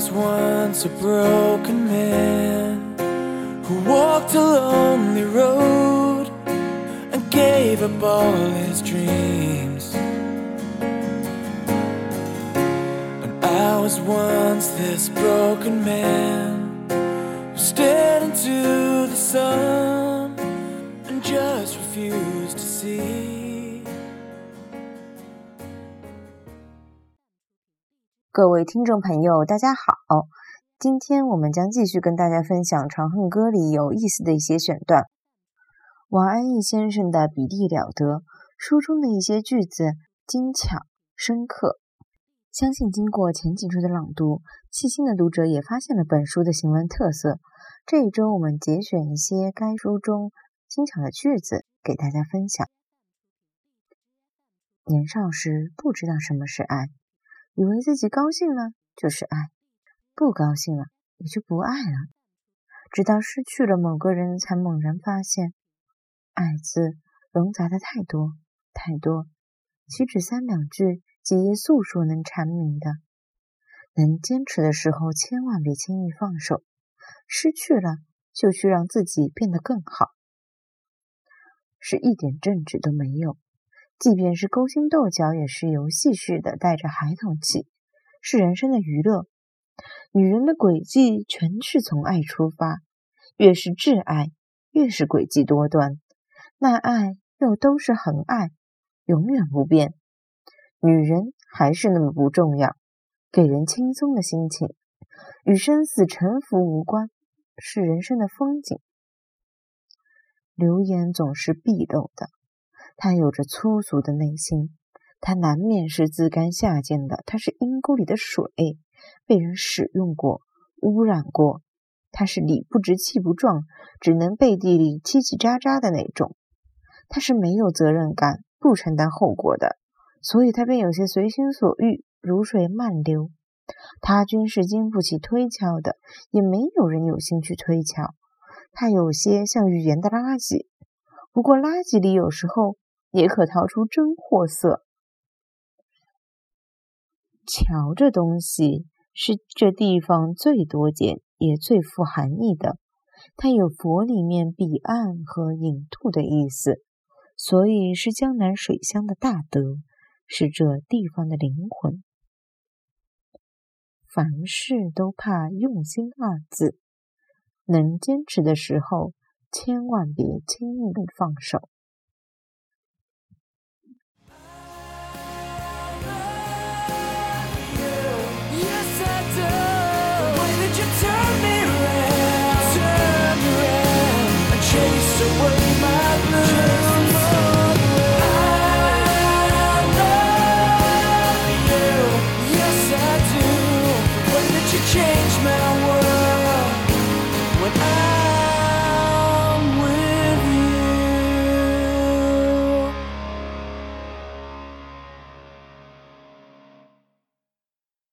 was once a broken man who walked a lonely road and gave up all his dreams. And I was once this broken man who stared into the sun and just refused to see. 各位听众朋友，大家好！今天我们将继续跟大家分享《长恨歌》里有意思的一些选段。王安忆先生的笔力了得，书中的一些句子精巧深刻。相信经过前几周的朗读，细心的读者也发现了本书的行文特色。这一周我们节选一些该书中精巧的句子给大家分享。年少时不知道什么是爱。以为自己高兴了就是爱，不高兴了也就不爱了。直到失去了某个人，才猛然发现，爱字冗杂的太多太多，岂止三两句、几页诉说能阐明的？能坚持的时候，千万别轻易放手。失去了，就去让自己变得更好。是一点正直都没有。即便是勾心斗角，也是游戏似的，带着孩童气，是人生的娱乐。女人的诡计全是从爱出发，越是挚爱，越是诡计多端。那爱又都是恒爱，永远不变。女人还是那么不重要，给人轻松的心情，与生死沉浮无关，是人生的风景。流言总是闭漏的。他有着粗俗的内心，他难免是自甘下贱的。他是阴沟里的水，被人使用过、污染过。他是理不直气不壮，只能背地里叽叽喳喳的那种。他是没有责任感、不承担后果的，所以他便有些随心所欲，如水漫流。他均是经不起推敲的，也没有人有心去推敲。他有些像语言的垃圾，不过垃圾里有时候。也可淘出真货色。桥这东西是这地方最多见也最富含义的，它有佛里面彼岸和引渡的意思，所以是江南水乡的大德，是这地方的灵魂。凡事都怕用心二字，能坚持的时候，千万别轻易放手。